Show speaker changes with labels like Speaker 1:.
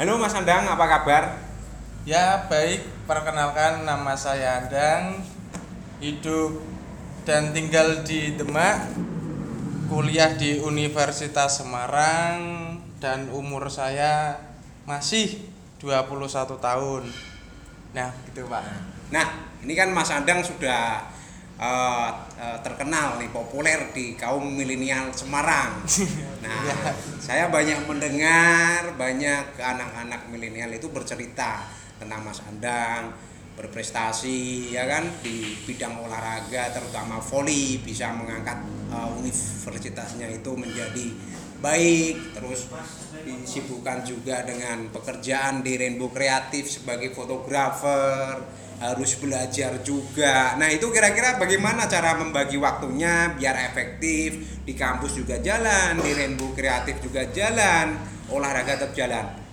Speaker 1: Halo Mas Andang, apa kabar?
Speaker 2: Ya baik, perkenalkan nama saya Andang. Hidup dan tinggal di Demak. Kuliah di Universitas Semarang Dan umur saya masih 21 tahun. Nah gitu Pak.
Speaker 1: Nah, ini kan Mas Andang sudah eh, terkenal nih, populer di kaum milenial Semarang. Nah,
Speaker 2: Ya.
Speaker 1: saya banyak mendengar banyak anak-anak milenial itu bercerita tentang Mas Andang berprestasi ya kan di bidang olahraga terutama voli bisa mengangkat eh, universitasnya itu menjadi baik terus disibukkan juga dengan pekerjaan di Rainbow Kreatif sebagai fotografer harus belajar juga. Nah itu kira-kira bagaimana cara membagi waktunya biar efektif di kampus juga jalan di Rainbow Kreatif juga jalan olahraga tetap jalan